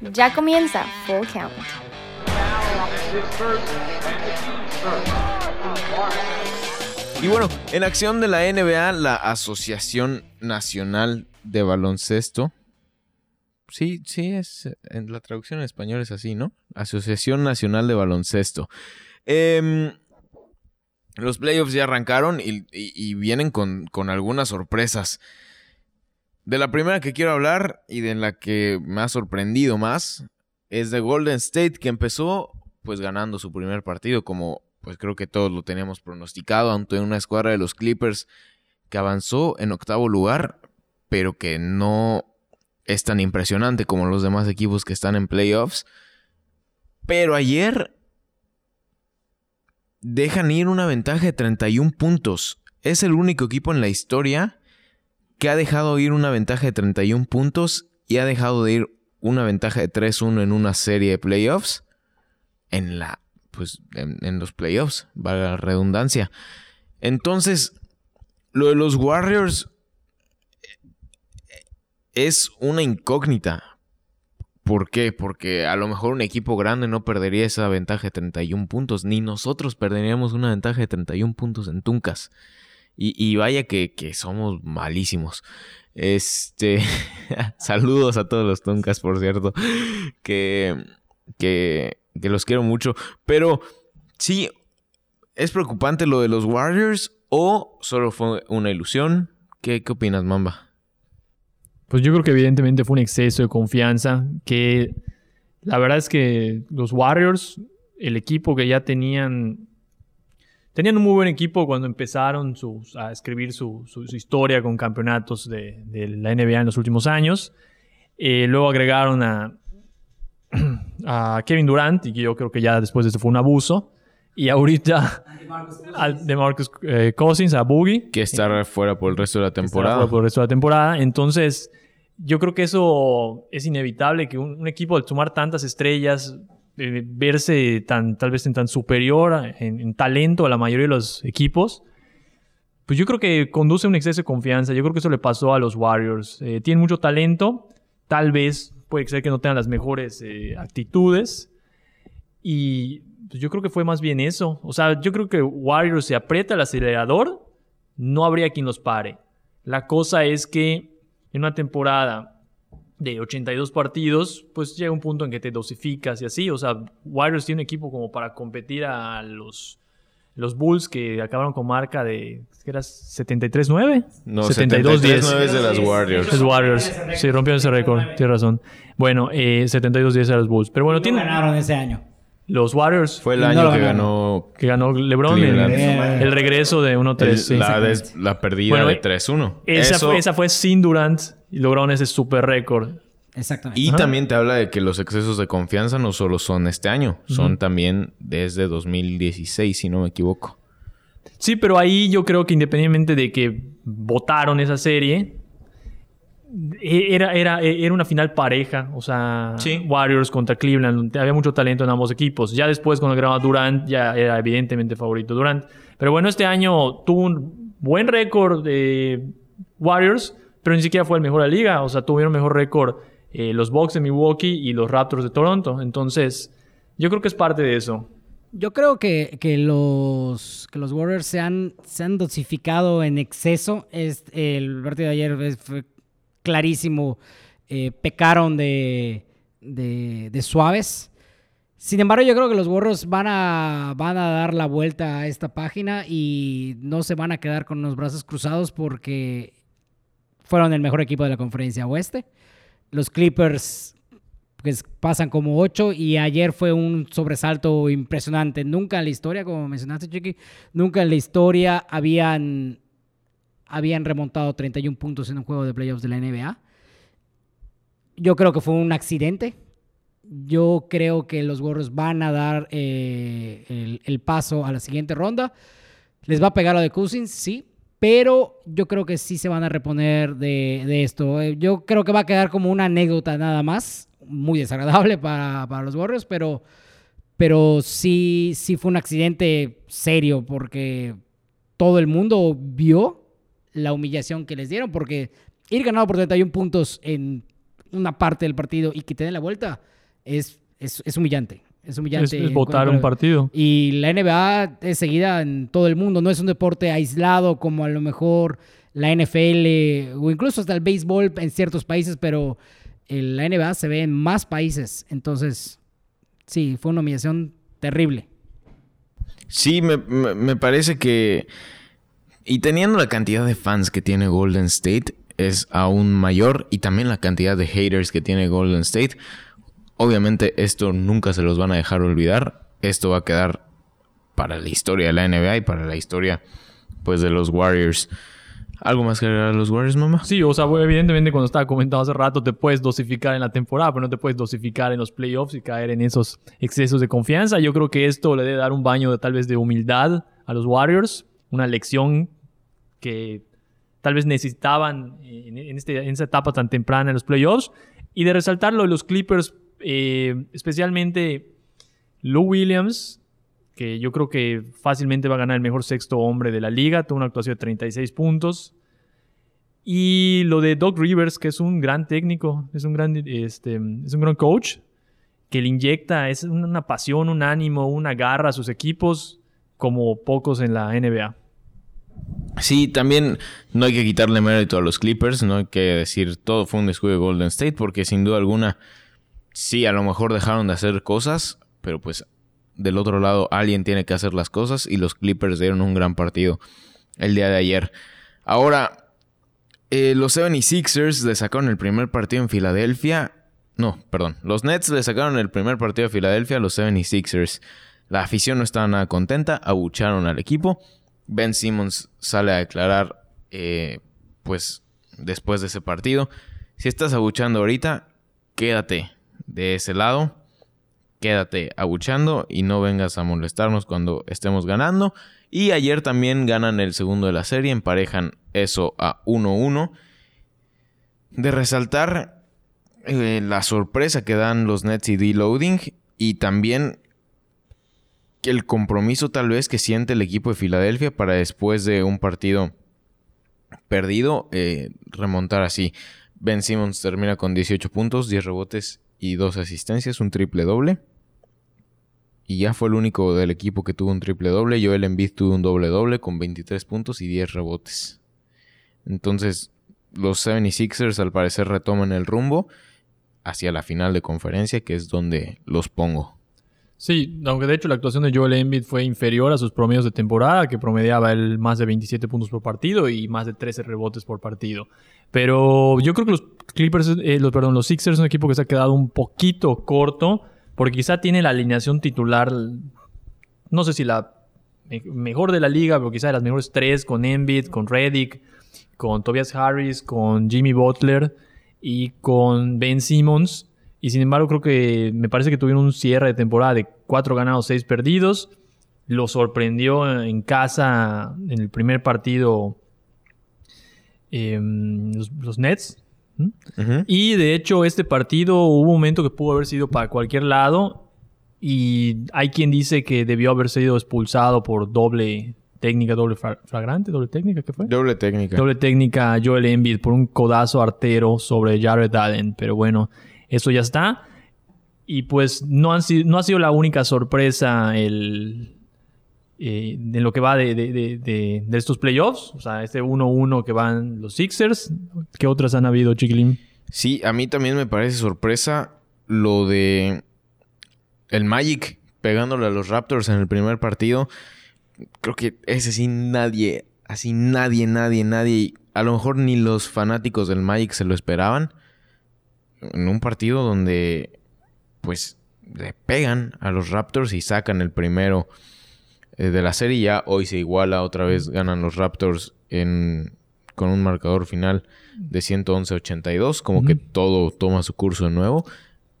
Ya comienza Full Count. Y bueno, en acción de la NBA, la Asociación Nacional de Baloncesto. Sí, sí, es. En la traducción en español es así, ¿no? Asociación Nacional de Baloncesto. Em, los playoffs ya arrancaron y, y- vienen con, con algunas sorpresas. De la primera que quiero hablar y de la que me ha sorprendido más es de Golden State, que empezó pues ganando su primer partido, como pues creo que todos lo teníamos pronosticado, ante una escuadra de los Clippers que avanzó en octavo lugar, pero que no es tan impresionante como los demás equipos que están en playoffs. Pero ayer dejan ir una ventaja de 31 puntos. Es el único equipo en la historia que ha dejado ir una ventaja de 31 puntos y ha dejado de ir una ventaja de 3-1 en una serie de playoffs en la pues en, los playoffs, vale la redundancia. Entonces, lo de los Warriors eh, es una incógnita. ¿Por qué? Porque a lo mejor un equipo grande no perdería esa ventaja de 31 puntos, ni nosotros perderíamos una ventaja de 31 puntos en Tuncas. Y, vaya que, que somos malísimos. Este. Saludos a todos los Tuncas, por cierto. Que. Que. Que los quiero mucho. Pero. Sí. ¿Es preocupante lo de los Warriors? ¿O solo fue una ilusión? ¿Qué, qué opinas, Mamba? Pues yo creo que evidentemente fue un exceso de confianza que la verdad es que los Warriors, el equipo que ya tenían, tenían un muy buen equipo cuando empezaron sus- a escribir su, su- su historia con campeonatos de, de la NBA en los últimos años. Eh, luego agregaron a, a Kevin Durant y que yo creo que ya después de esto fue un abuso. Y ahorita de Marcus eh, Cousins, a Boogie Que estar fuera por el resto de la estará temporada. fuera por el resto de la temporada. Entonces, yo creo que eso es inevitable, que un, un equipo al sumar tantas estrellas, eh, verse tan, tal vez en tan superior en, en talento a la mayoría de los equipos, pues yo creo que conduce un exceso de confianza. Yo creo que eso le pasó a los Warriors. Eh, tienen mucho talento, tal vez puede ser que no tengan las mejores eh, actitudes. Y pues, yo creo que fue más bien eso. O sea, yo creo que Warriors se aprieta el acelerador, no habría quien los pare. La cosa es que en una temporada de 82 partidos, pues llega un punto en que te dosificas y así. O sea, Warriors tiene un equipo como para competir a los, los Bulls que acabaron con marca de, ¿qué era? 73-9. No, 72-10. 73-9 es de las Warriors. Los Warriors. Sí, rompieron ese récord. Tienes razón. Bueno, eh, 72-10 a los Bulls. Pero bueno, No tiene ganaron ese año. Los Warriors Fue el año que ganó que ganó LeBron. Eh, el regreso de 1-3. el- sí. la, perdida Bueno, de eh, 3-1. Esa, Eso- fue, esa fue sin Durant y lograron ese super récord. Exactamente. Y Ajá. también te habla de que los excesos de confianza no solo son este año, son también desde 2016, si no me equivoco. Sí, pero ahí yo creo que independientemente de que votaron esa serie, era, era, era una final pareja. O sea, Sí. Warriors contra Cleveland. Había mucho talento en ambos equipos. Ya después, cuando grababa Durant, ya era evidentemente favorito Durant. Pero bueno, este año tuvo un buen récord de Warriors, pero ni siquiera fue el mejor de la liga. O sea, tuvieron mejor récord eh, los Bucks de Milwaukee y los Raptors de Toronto. Entonces, yo creo que es parte de eso. Yo creo que, que los, que los Warriors se han, se han dosificado en exceso. Es, el partido de ayer fue clarísimo. Eh, pecaron de, de, suaves. Sin embargo, yo creo que los Warriors van a, van a dar la vuelta a esta página y no se van a quedar con los brazos cruzados porque fueron el mejor equipo de la conferencia oeste. Los Clippers pues, pasan como 8 y ayer fue un sobresalto impresionante. Nunca en la historia, como mencionaste, Chiqui, nunca en la historia habían, habían remontado 31 puntos en un juego de playoffs de la NBA. Yo creo que fue un accidente. Yo creo que los Warriors van a dar eh, el, paso a la siguiente ronda. ¿Les va a pegar lo de Cousins? Sí. Pero yo creo que sí se van a reponer de, de esto. Eh, Yo creo que va a quedar como una anécdota nada más. Muy desagradable para, para los Warriors, pero, pero sí, sí fue un accidente serio porque todo el mundo vio la humillación que les dieron porque ir ganado por 31 puntos en una parte del partido y que te den la vuelta, es, es, es humillante. Es Es, humillante. es votar un partido. Y la NBA es seguida en todo el mundo, no es un deporte aislado como a lo mejor la NFL o incluso hasta el béisbol en ciertos países, pero el- la NBA se ve en más países. Entonces, sí, fue una humillación terrible. Sí, me, me- me parece que... Y teniendo la cantidad de fans que tiene Golden State es aún mayor y también la cantidad de haters que tiene Golden State. Obviamente esto nunca se los van a dejar olvidar. Esto va a quedar para la historia de la NBA y para la historia pues de los Warriors. ¿Algo más que agregar a los Warriors, mamá? Sí, o sea, evidentemente cuando estaba comentando hace rato te puedes dosificar en la temporada, pero no te puedes dosificar en los playoffs y caer en esos excesos de confianza. Yo creo que esto le debe dar un baño tal vez de humildad a los Warriors, una lección que tal vez necesitaban en, esa etapa tan temprana en los playoffs. Y de resaltar lo de los Clippers, eh, especialmente Lou Williams, que yo creo que fácilmente va a ganar el mejor sexto hombre de la liga, tuvo una actuación de 36 puntos. Y lo de Doc Rivers, que es un gran técnico, es un gran, este, es un gran coach, que le inyecta es una pasión, un ánimo, una garra a sus equipos como pocos en la NBA. Sí, también no hay que quitarle mérito a los Clippers, no hay que decir todo fue un descuido de Golden State, porque sin duda alguna, sí, a lo mejor dejaron de hacer cosas, pero pues del otro lado alguien tiene que hacer las cosas y los Clippers dieron un gran partido el día de ayer. Ahora, eh, los 76ers le sacaron el primer partido en Filadelfia. No, perdón. Los Nets le sacaron el primer partido a Filadelfia a los 76ers. La afición no estaba nada contenta, abucharon al equipo. Ben Simmons sale a declarar, eh, pues, después de ese partido. Si estás abuchando ahorita, quédate de ese lado. Quédate abuchando y no vengas a molestarnos cuando estemos ganando. Y ayer también ganan el segundo de la serie, emparejan eso a 1-1. De resaltar eh, la sorpresa que dan los Nets y D-Loading y también el compromiso tal vez que siente el equipo de Filadelfia para después de un partido perdido eh, remontar así. Ben Simmons termina con 18 puntos, 10 rebotes y 2 asistencias, un triple doble. Y ya fue el único del equipo que tuvo un triple doble. Joel Embiid tuvo un doble doble con 23 puntos y 10 rebotes. Entonces, los 76ers al parecer retoman el rumbo hacia la final de conferencia, que es donde los pongo. Sí, aunque de hecho la actuación de Joel Embiid fue inferior a sus promedios de temporada, que promediaba él más de 27 puntos por partido y más de 13 rebotes por partido. Pero yo creo que los Clippers, eh, los, perdón, los Sixers es un equipo que se ha quedado un poquito corto, porque quizá tiene la alineación titular, no sé si la me- mejor de la liga, pero quizá de las mejores tres, con Embiid, con Reddick, con Tobias Harris, con Jimmy Butler y con Ben Simmons. Y sin embargo, creo que me parece que tuvieron un cierre de temporada de cuatro ganados, seis perdidos. Lo sorprendió en casa en el primer partido eh, los, los Nets. ¿Mm? Y de hecho, este partido hubo un momento que pudo haber sido para cualquier lado. Y hay quien dice que debió haber sido expulsado por doble técnica, doble flagrante, doble técnica, ¿qué fue? Doble técnica. Doble técnica Joel Embiid por un codazo artero sobre Jared Allen. Pero bueno, eso ya está. Y pues no, han sido, no ha sido la única sorpresa el, eh, lo que va de, de- de- de- de estos playoffs. O sea, este 1-1 que van los Sixers. ¿Qué otras han habido, Chiquilín? Sí, a mí también me parece sorpresa lo de el Magic pegándole a los Raptors en el primer partido. Creo que ese sí nadie, así nadie, nadie, nadie, a lo mejor ni los fanáticos del Magic se lo esperaban. En un partido donde pues le pegan a los Raptors y sacan el primero eh, de la serie. Ya hoy se iguala otra vez, ganan los Raptors en, con un marcador final de 111-82. Como que todo toma su curso de nuevo.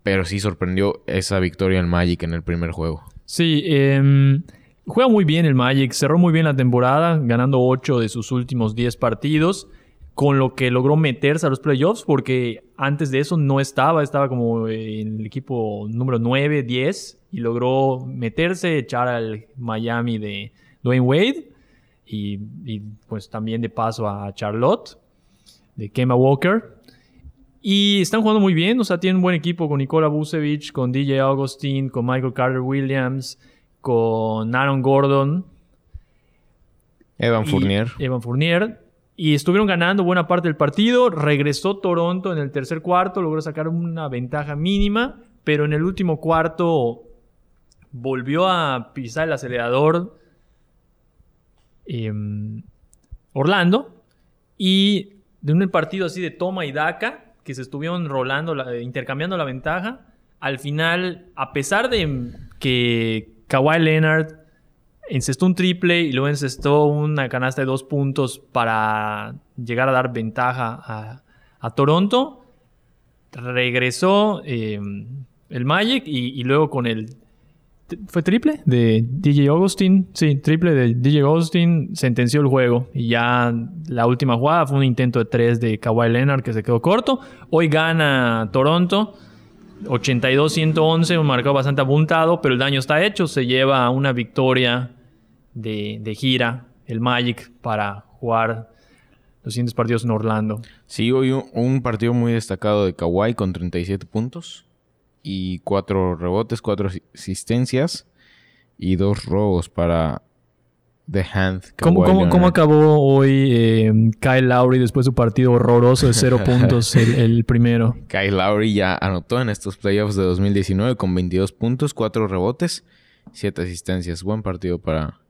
Pero sí sorprendió esa victoria en Magic en el primer juego. Sí, em, juega muy bien el Magic, cerró muy bien la temporada, ganando 8 de sus últimos 10 partidos, con lo que logró meterse a los playoffs, porque antes de eso no estaba, estaba como en el equipo número 9, 10, y logró meterse, echar al Miami de Dwayne Wade, y, y, pues también de paso a Charlotte, de Kemba Walker. Y están jugando muy bien, o sea, tienen un buen equipo con Nikola Vucevic, con DJ Augustin, con Michael Carter Williams, con Aaron Gordon. Evan Fournier. Evan Fournier. Y estuvieron ganando buena parte del partido. Regresó Toronto en el tercer cuarto, logró sacar una ventaja mínima, pero en el último cuarto volvió a pisar el acelerador em, Orlando. Y de un partido así de toma y daca, que se estuvieron rolando, la- intercambiando la ventaja, al final, a pesar de que Kawhi Leonard encestó un triple y luego encestó una canasta de dos puntos para llegar a dar ventaja a, Toronto. Regresó eh, el Magic y, y luego con el... ¿Fue triple? De DJ Augustin. Sí, triple de DJ Augustin sentenció el juego. Y ya la última jugada fue un intento de tres de Kawhi Leonard que se quedó corto. Hoy gana Toronto. 82-111, un marcado bastante apuntado, pero el daño está hecho. Se lleva una victoria de, de gira el Magic para jugar los siguientes partidos en Orlando. Sí, hoy un, un partido muy destacado de Kawhi con 37 puntos y 4 rebotes, 4 asistencias y 2 robos para The Hand. ¿Cómo, cómo- cómo acabó hoy eh, Kyle Lowry después de su partido horroroso de cero puntos el, el primero? Kyle Lowry ya anotó en estos playoffs de 2019 con 22 puntos, 4 rebotes, 7 asistencias. Buen partido para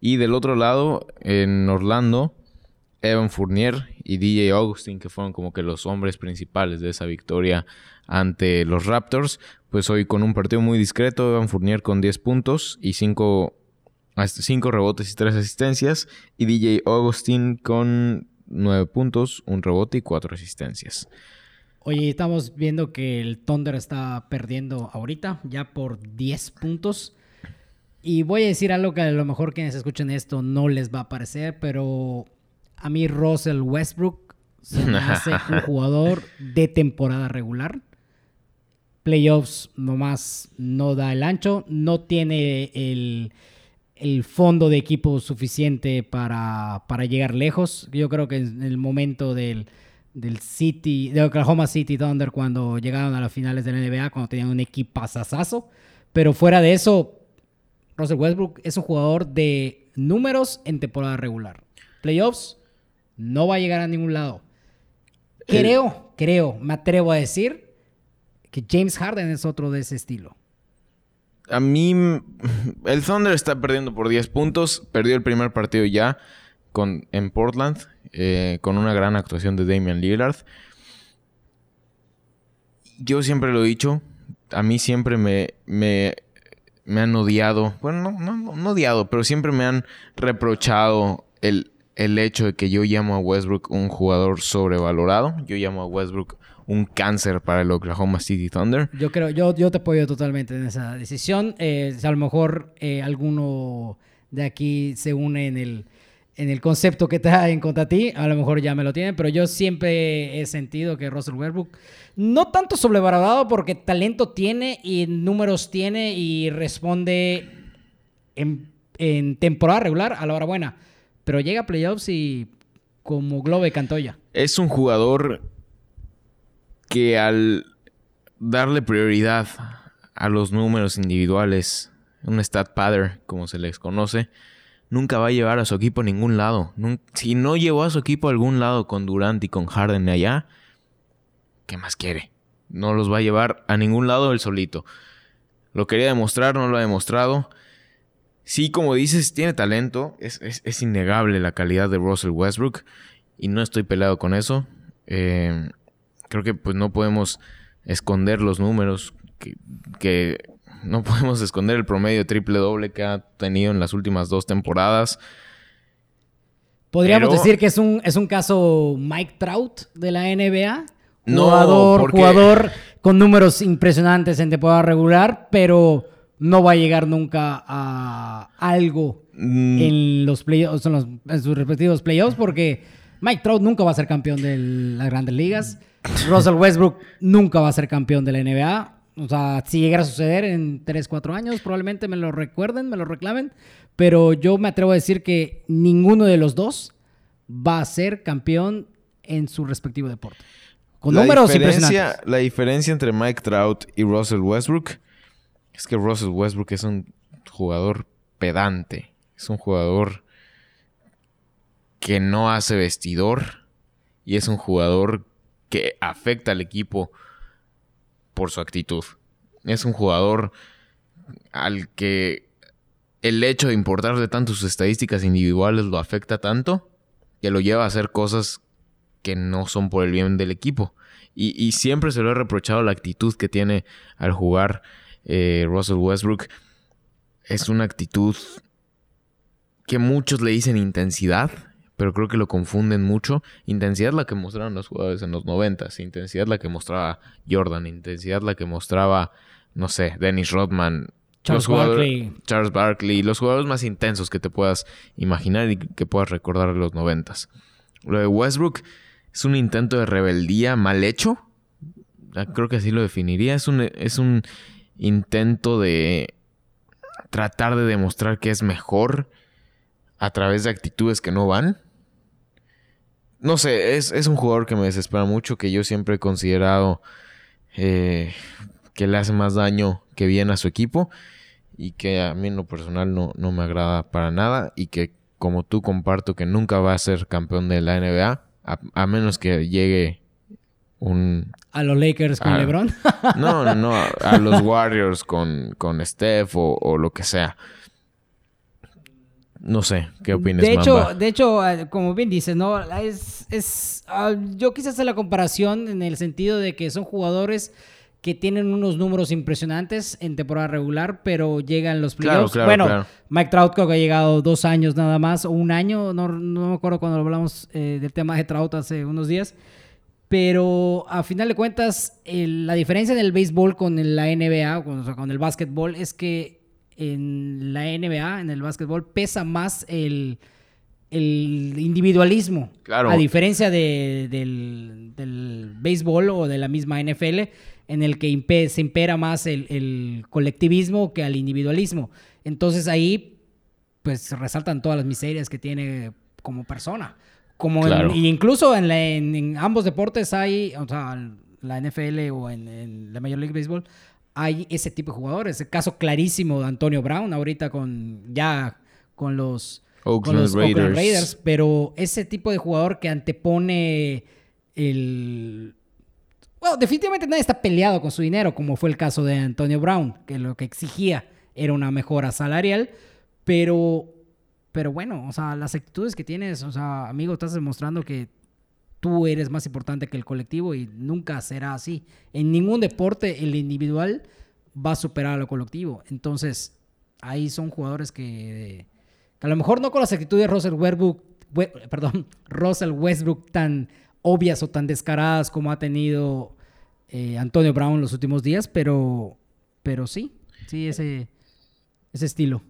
Y del otro lado, en Orlando, Evan Fournier y DJ Augustin, que fueron como que los hombres principales de esa victoria ante los Raptors, pues hoy con un partido muy discreto, Evan Fournier con 10 puntos y 5 cinco rebotes y 3 asistencias, y DJ Augustin con 9 puntos, un rebote y 4 asistencias. Oye, estamos viendo que el Thunder está perdiendo ahorita, ya por 10 puntos. Y voy a decir algo que a lo mejor quienes escuchen esto no les va a parecer, pero a mí Russell Westbrook se me hace un jugador de temporada regular. Playoffs nomás no da el ancho, no tiene el, el fondo de equipo suficiente para, para llegar lejos. Yo creo que en el momento del, del City, de Oklahoma City Thunder cuando llegaron a las finales de la NBA, cuando tenían un equipazazazo. Pero fuera de eso, Russell Westbrook es un jugador de números en temporada regular. Playoffs no va a llegar a ningún lado. Creo, creo, me atrevo a decir que James Harden es otro de ese estilo. A mí, el Thunder está perdiendo por 10 puntos. Perdió el primer partido ya con, en Portland, eh, con una gran actuación de Damian Lillard. Yo siempre lo he dicho, a mí siempre me, me, me han odiado. Bueno, no, no, no, odiado, pero siempre me han reprochado el, el hecho de que yo llamo a Westbrook un jugador sobrevalorado. Yo llamo a Westbrook un cáncer para el Oklahoma City Thunder. Yo creo, yo, yo te apoyo totalmente en esa decisión. Eh, a lo mejor eh, alguno de aquí se une en el, en el concepto que está en contra ti, a lo mejor ya me lo tienen, pero yo siempre he sentido que Russell Westbrook no tanto sobrevalorado porque talento tiene y números tiene y responde en, temporada regular a la hora buena, pero llega a playoffs y como Globe Cantoya. Es un jugador que al darle prioridad a los números individuales, un stat padder, como se les conoce, nunca va a llevar a su equipo a ningún lado. Si no llevó a su equipo a algún lado con Durant y con Harden allá, ¿qué más quiere? No los va a llevar a ningún lado él solito. Lo quería demostrar, no lo ha demostrado. Sí, como dices, tiene talento. Es innegable la calidad de Russell Westbrook. Y no estoy peleado con eso. Eh, creo que pues no podemos esconder los números. Que, que no podemos esconder el promedio triple doble que ha tenido en las últimas dos temporadas. Podríamos Pero- decir que es un, es un caso Mike Trout de la NBA. No, Jugador, porque- jugador con números impresionantes en temporada regular, pero no va a llegar nunca a algo Mm, en los playoffs, en, los- en sus respectivos playoffs, porque Mike Trout nunca va a ser campeón de las grandes ligas. Russell Westbrook nunca va a ser campeón de la NBA. O sea, si llegara a suceder en 3, 4 años, probablemente me lo recuerden, me lo reclamen. Pero yo me atrevo a decir que ninguno de los dos va a ser campeón en su respectivo deporte. con la números diferencia, impresionantes. La diferencia entre Mike Trout y Russell Westbrook es que Russell Westbrook es un jugador pedante. Es un jugador que no hace vestidor y es un jugador que afecta al equipo por su actitud. Es un jugador al que el hecho de importarle tanto sus estadísticas individuales lo afecta tanto que lo lleva a hacer cosas que no son por el bien del equipo. Y, siempre se lo he reprochado la actitud que tiene al jugar eh, Russell Westbrook. Es una actitud que muchos le dicen intensidad, pero creo que lo confunden mucho. Intensidad la que mostraron los jugadores en los noventas, intensidad la que mostraba Jordan, intensidad la que mostraba, no sé, Dennis Rodman. Charles Barkley. Charles Barkley, los jugadores más intensos que te puedas imaginar y que puedas recordar de los noventas. Lo de Westbrook es un intento de rebeldía mal hecho. Ah, Creo que así lo definiría. Es un, es un intento de tratar de demostrar que es mejor a través de actitudes que no van. No sé, es, es un jugador que me desespera mucho, que yo siempre he considerado eh, que le hace más daño que bien a su equipo y que a mí en lo personal no, no me agrada para nada y que como tú comparto que nunca va a ser campeón de la NBA a, a menos que llegue un... A los Lakers con Ah, LeBron. No, no, no, a, a los Warriors con, con Steph o, o lo que sea. No sé, ¿qué opinas, De hecho, Mamba? de hecho, eh, como bien dices, ¿no? Es, es, ah, yo quise hacer la comparación en el sentido de que son jugadores que tienen unos números impresionantes en temporada regular, pero llegan los playoffs. claro, bueno, claro. Mike Trout creo que ha llegado dos años nada más, o un año, no, no me acuerdo cuando hablamos eh, del tema de Trout hace unos días. Pero a final de cuentas, el- la diferencia en el béisbol con la NBA, con, o sea, con el básquetbol, es que en la NBA, en el básquetbol, pesa más el, el individualismo. Claro. A diferencia de- del, del béisbol o de la misma NFL, en el que impe- se impera más el, el colectivismo que al individualismo. Entonces ahí, pues resaltan todas las miserias que tiene como persona. Como Claro. incluso en, la- en- ambos deportes hay, o sea, la NFL o en, en la Major League Baseball, hay ese tipo de jugadores. El caso clarísimo de Antonio Brown, ahorita con ya con los, con Oakland los Oakland Raiders. Raiders. Pero ese tipo de jugador que antepone el. Bueno, definitivamente nadie está peleado con su dinero, como fue el caso de Antonio Brown, que lo que exigía era una mejora salarial, pero, pero bueno, o sea, las actitudes que tienes, o sea, amigo, estás demostrando que tú eres más importante que el colectivo y nunca será así. En ningún deporte el individual va a superar a lo colectivo. Entonces, ahí son jugadores que, a lo mejor no con las actitudes de Russell Westbrook, we- perdón, Russell Westbrook tan obvias o tan descaradas como ha tenido eh, Antonio Brown los últimos días, pero, pero sí, sí, ese, ese estilo.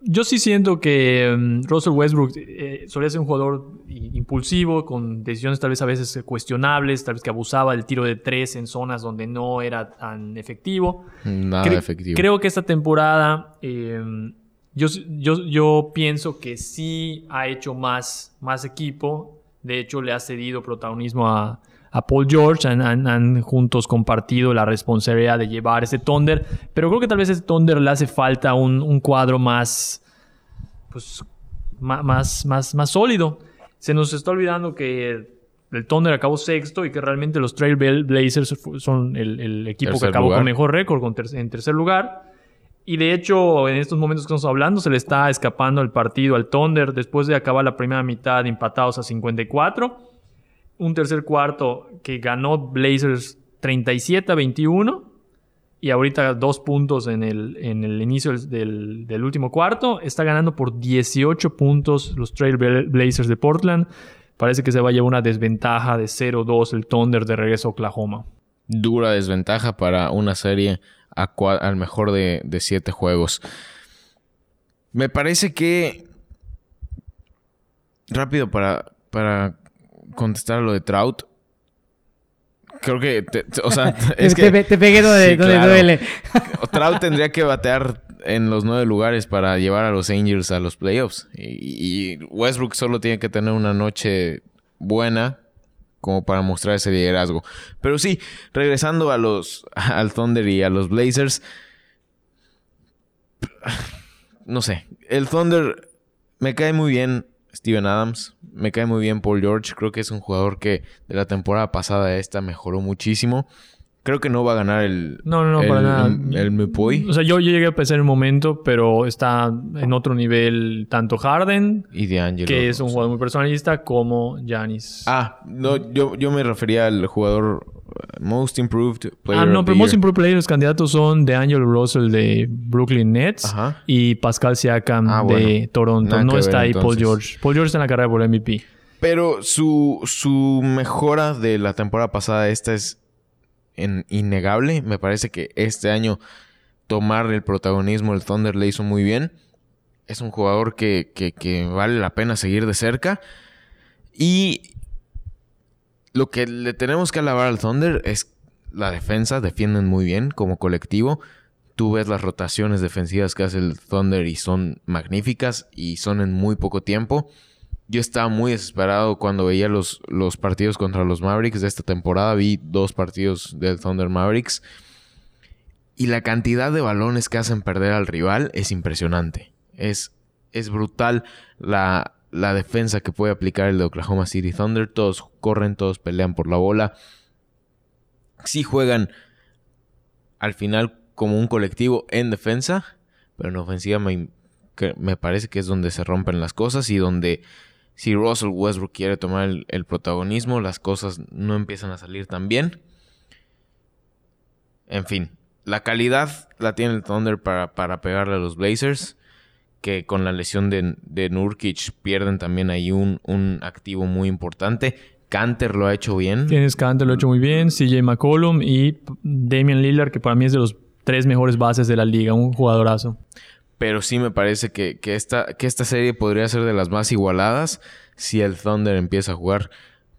Yo sí siento que mm, Russell Westbrook eh, solía ser un jugador impulsivo, con decisiones tal vez a veces cuestionables, tal vez que abusaba del tiro de tres en zonas donde no era tan efectivo. Nada Cre- efectivo. Creo que esta temporada eh, yo, yo, yo pienso que sí ha hecho más, más equipo. De hecho, le ha cedido protagonismo a, a Paul George. Han, han- han juntos compartido la responsabilidad de llevar ese Thunder. Pero creo que tal vez a ese Thunder le hace falta un, un cuadro más, pues, más, más, más sólido. Se nos está olvidando que el Thunder acabó sexto y que realmente los Trail Blazers son el, el equipo Tercer que acabó lugar. con mejor récord con ter- en tercer lugar. Y de hecho, en estos momentos que estamos hablando, se le está escapando el partido al Thunder después de acabar la primera mitad empatados a 54. Un tercer cuarto que ganó Blazers 37 a 21. Y ahorita dos puntos en el, en el inicio del, del- último cuarto. Está ganando por 18 puntos los Trail Bla- Blazers de Portland. Parece que se va a llevar una desventaja de 0-2 el Thunder de regreso a Oklahoma. Dura desventaja para una serie a al mejor de, de siete juegos. Me parece que... Rápido para, para contestar a lo de Trout. Creo que... te- te- o sea, es te, que... te- te pegué donde, Sí, donde claro. duele. Trout tendría que batear en los nueve lugares para llevar a los Angels a los playoffs. Y, y Westbrook solo tiene que tener una noche buena como para mostrar ese liderazgo. Pero sí, regresando a los al Thunder y a los Blazers, no sé, el Thunder me cae muy bien Steven Adams, me cae muy bien Paul George, creo que es un jugador que de la temporada pasada a esta mejoró muchísimo. Creo que no va a ganar el. No, no, no, el, para nada. El. O sea, yo, yo llegué a pensar en un momento, pero está en otro nivel tanto Harden, y de que es un jugador muy personalista, como Giannis. Ah, no, yo, yo me refería al jugador Most Improved Player. Ah, no, of the pero Most Year. Improved Player, los candidatos son de Angelo Russell de Brooklyn Nets Ajá. y Pascal Siakam Ah, de bueno. Toronto. Nada No está ver, ahí Paul. George. Paul George está en la carrera por MVP. Pero su, su mejora de la temporada pasada, esta es en- innegable. Me parece que este año tomar el protagonismo el Thunder le hizo muy bien. Es un jugador que, que- que vale la pena seguir de cerca. Y lo que le tenemos que alabar al Thunder es la defensa. Defienden muy bien como colectivo. Tú ves las rotaciones defensivas que hace el Thunder y son magníficas y son en muy poco tiempo. Yo estaba muy desesperado cuando veía los, los partidos contra los Mavericks de esta temporada. Vi dos partidos del Thunder Mavericks. Y la cantidad de balones que hacen perder al rival es impresionante. Es, es brutal la, la defensa que puede aplicar el de Oklahoma City Thunder. Todos corren, todos pelean por la bola. Sí juegan al final como un colectivo en defensa, pero en ofensiva me, me parece que es donde se rompen las cosas y donde si Russell Westbrook quiere tomar el, el protagonismo, las cosas no empiezan a salir tan bien. En fin, la calidad la tiene el Thunder para, para pegarle a los Blazers, que con la lesión de, de Nurkic pierden también ahí un, un activo muy importante. Canter lo ha hecho bien. Tienes Cantor, lo ha hecho muy bien. CJ McCollum y Damian Lillard, que para mí es de los tres mejores bases de la liga. Un jugadorazo. Pero sí me parece que, que esta, que esta serie podría ser de las más igualadas si el Thunder empieza a jugar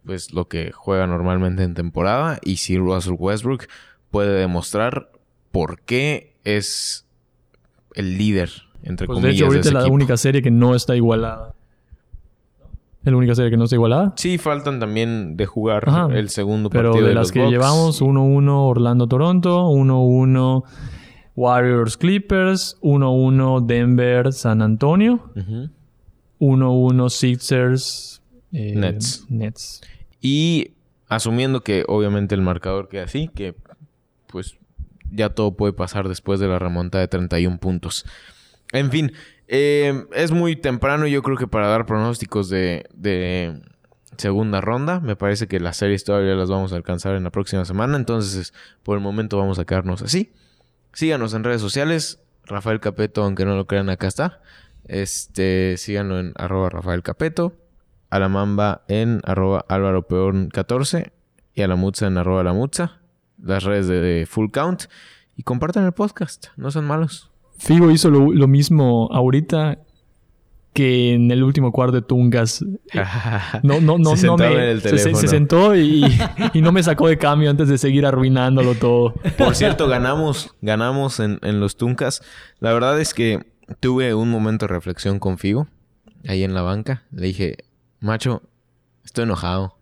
pues lo que juega normalmente en temporada y si Russell Westbrook puede demostrar por qué es el líder entre Pues de comillas hecho, ahorita ese es la equipo. única serie que no está igualada. ¿Es la única serie que no está igualada? Sí, faltan también de jugar Ajá. el segundo Pero partido de de, las los que Bucks. llevamos, 1-1 Orlando-Toronto, 1-1 Warriors-Clippers, 1-1 Denver-San Antonio, Ujú. 1-1 Sixers eh, Nets. Nets. Y asumiendo que obviamente el marcador queda así, que pues ya todo puede pasar después de la remontada de 31 puntos. En fin, eh, es muy temprano yo creo que para dar pronósticos de, segunda ronda. Me parece que las series todavía las vamos a alcanzar en la próxima semana. Entonces, por el momento vamos a quedarnos así. Síganos en redes sociales. Rafael Capeto, aunque no lo crean, acá está. Este, síganlo en arroba Rafael Capeto. A la Mamba en arroba Álvaro Peón 14. Y a la Mutza en arroba la. Las redes de, Full Count. Y compartan el podcast. No son malos. Figo hizo lo, lo mismo ahorita que en el último cuarto de Tungas. No, no, no, Se no me. en el se- se, sentó y, y no me sacó de cambio antes de seguir arruinándolo todo. Por cierto, ganamos, ganamos en, en los Tuncas. La verdad es que tuve un momento de reflexión con Figo, ahí en la banca. Le dije, macho, estoy enojado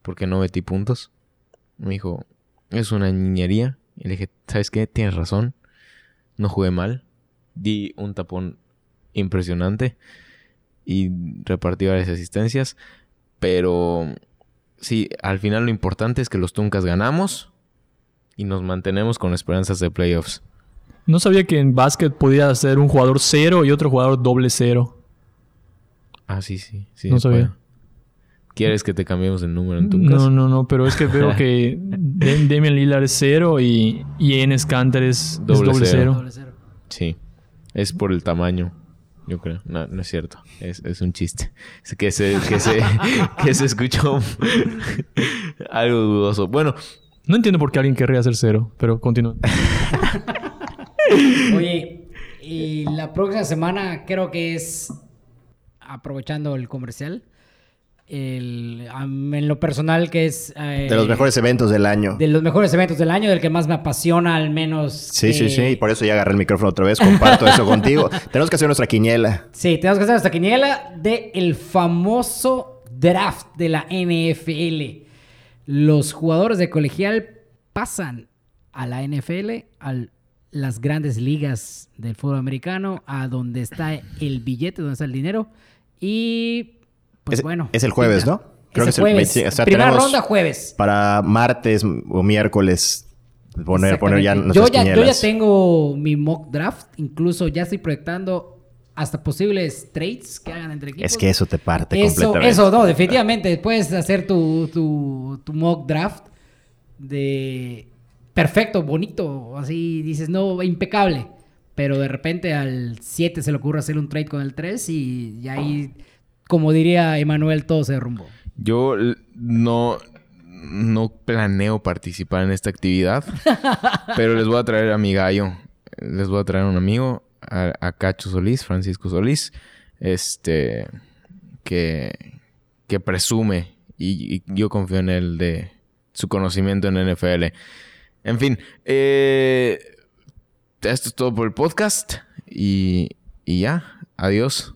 porque no metí puntos. Me dijo, es una niñería. Y le dije, ¿sabes qué? Tienes razón. No jugué mal. Di un tapón impresionante y repartí varias asistencias. Pero sí, al final lo importante es que los Tuncas ganamos y nos mantenemos con esperanzas de playoffs. No sabía que en básquet podía ser un jugador cero y otro jugador doble cero. Ah, sí, sí. sí No sabía. puede. ¿Quieres que te cambiemos el número en Tuncas? No, no, no, pero es que veo que Damian Lillard es cero y, y Enes Kanter es es Doble doble, cero. cero. Doble cero. Sí. Es por el tamaño, yo creo. No, no es cierto. Es, es un chiste. Es que se, que se, que se escuchó algo dudoso. Bueno, No entiendo por qué alguien querría ser cero, pero continúa. Oye, y la próxima semana creo que es, aprovechando el comercial, el, en lo personal que es... eh, De los mejores eventos del año. De los mejores eventos del año, del que más me apasiona al menos. Sí, sí, que- sí. Y por eso ya agarré el micrófono otra vez. Comparto eso contigo. Tenemos que hacer nuestra quiniela. Sí, tenemos que hacer esta quiniela del famoso draft de la NFL. Los jugadores de colegial pasan a la NFL, a las grandes ligas del fútbol americano, a donde está el billete, donde está el dinero. Y pues es, bueno. Es el jueves. ¿no? es el jueves. 20 o sea, Primera ronda jueves. Para martes o miércoles poner, poner ya yo, ya, yo ya tengo mi mock draft. Incluso ya estoy proyectando hasta posibles trades que hagan entre equipos. Es que eso te parte Eso, completamente. eso, no, definitivamente. Puedes hacer tu, tu, tu mock draft de perfecto, bonito, así dices, no, impecable. Pero de repente al 7 se le ocurre hacer un trade con el 3 y, y ahí, como diría Emanuel, todo se derrumbó. Yo no, no planeo participar en esta actividad, pero les voy a traer a mi gallo. Les voy a traer a un amigo, a, a Cacho Solís, Francisco Solís, este, que, que presume y, y yo confío en él de su conocimiento en NFL. En fin, eh, esto es todo por el podcast y, y ya, adiós.